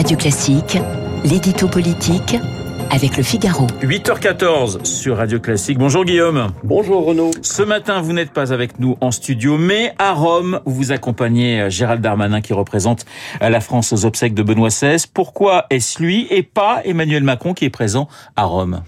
Radio Classique, l'édito politique avec le Figaro. 8h14 sur Radio Classique. Bonjour Guillaume. Bonjour Renaud. Ce matin, vous n'êtes pas avec nous en studio, mais à Rome, où vous accompagnez euh, Gérald Darmanin qui représente euh, la France aux obsèques de Benoît XVI. Pourquoi est-ce lui et pas Emmanuel Macron qui est présent à Rome?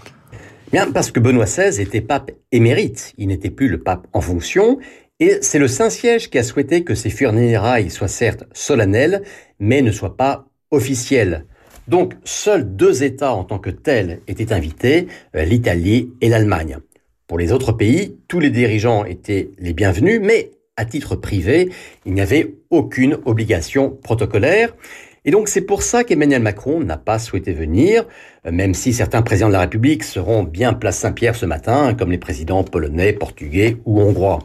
Bien, parce que Benoît XVI était pape émérite. Il n'était plus le pape en fonction. Et c'est le Saint-Siège qui a souhaité que ces funérailles soient certes solennelles, mais ne soient pas officielles. Donc, seuls deux États en tant que tels étaient invités, euh, l'Italie et l'Allemagne. Pour les autres pays, tous les dirigeants étaient les bienvenus, mais à titre privé, il n'y avait aucune obligation protocolaire. Et donc c'est pour ça qu'Emmanuel Macron n'a pas souhaité venir, euh, même si certains présidents de la République seront bien place Saint-Pierre ce matin, comme les présidents polonais, portugais ou hongrois.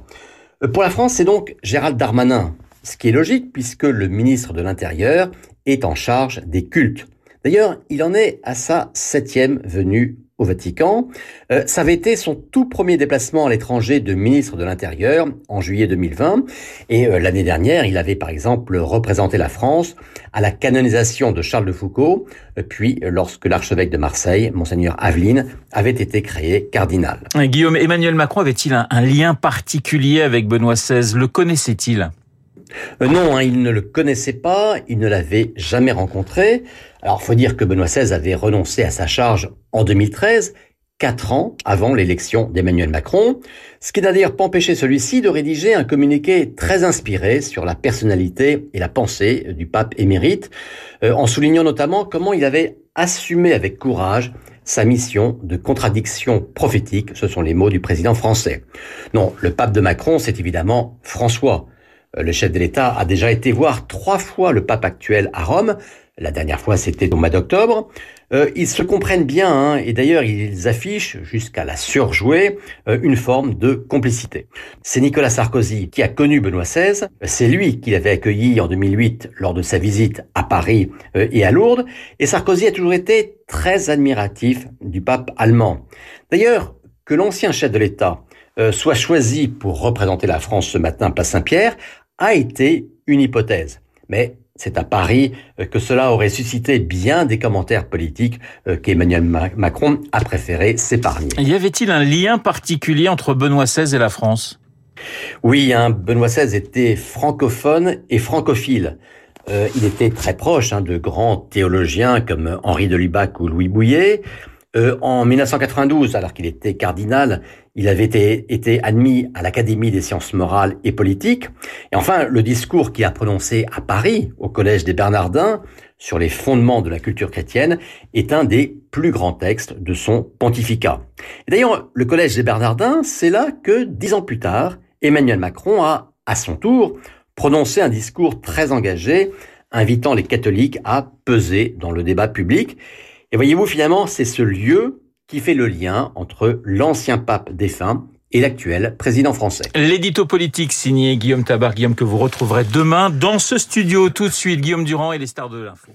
Euh, pour la France, c'est donc Gérald Darmanin, ce qui est logique puisque le ministre de l'Intérieur est en charge des cultes. D'ailleurs, il en est à sa septième venue au Vatican. Euh, ça avait été son tout premier déplacement à l'étranger de ministre de l'Intérieur en juillet 2020. Et euh, l'année dernière, il avait par exemple représenté la France à la canonisation de Charles de Foucault, euh, puis lorsque l'archevêque de Marseille, monseigneur Aveline, avait été créé cardinal. Guillaume, Emmanuel Macron avait-il un, un lien particulier avec Benoît XVI Le connaissait-il? Euh, non, hein, il ne le connaissait pas, il ne l'avait jamais rencontré. Alors, faut dire que Benoît XVI avait renoncé à sa charge en 2013, quatre ans avant l'élection d'Emmanuel Macron, ce qui n'a d'ailleurs pas empêché celui-ci de rédiger un communiqué très inspiré sur la personnalité et la pensée du pape émérite, euh, en soulignant notamment comment il avait assumé avec courage sa mission de contradiction prophétique, ce sont les mots du président français. Non, le pape de Macron, c'est évidemment François. Euh, le chef de l'État a déjà été voir trois fois le pape actuel à Rome. La dernière fois, c'était au mois d'octobre. Euh, ils se comprennent bien, hein, et d'ailleurs, ils affichent, jusqu'à la surjouer, euh, une forme de complicité. C'est Nicolas Sarkozy qui a connu Benoît XVI. C'est lui qui l'avait accueilli en 2008 lors de sa visite à Paris et à Lourdes. Et Sarkozy a toujours été très admiratif du pape allemand. D'ailleurs, que l'ancien chef de l'État soit choisi pour représenter la France ce matin place Saint-Pierre a été une hypothèse. Mais c'est à Paris euh, que cela aurait suscité bien des commentaires politiques euh, qu'Emmanuel Macron a préféré s'épargner. Y avait-il un lien particulier entre Benoît XVI et la France? Oui, hein, Benoît XVI était francophone et francophile. Euh, il était très proche hein, de grands théologiens comme Henri de Lubac ou Louis Bouillet. Euh, en 1992, alors qu'il était cardinal, il avait été, admis à l'Académie des sciences morales et politiques. Et enfin, le discours qu'il a prononcé à Paris, au Collège des Bernardins, sur les fondements de la culture chrétienne, est un des plus grands textes de son pontificat. D'ailleurs, le Collège des Bernardins, c'est là que, dix ans plus tard, Emmanuel Macron a, à son tour, prononcé un discours très engagé, invitant les catholiques à peser dans le débat public. Et voyez-vous, finalement, c'est ce lieu qui fait le lien entre l'ancien pape défunt et l'actuel président français. L'édito politique signé Guillaume Tabar, Guillaume que vous retrouverez demain dans ce studio tout de suite. Guillaume Durand et les stars de l'info.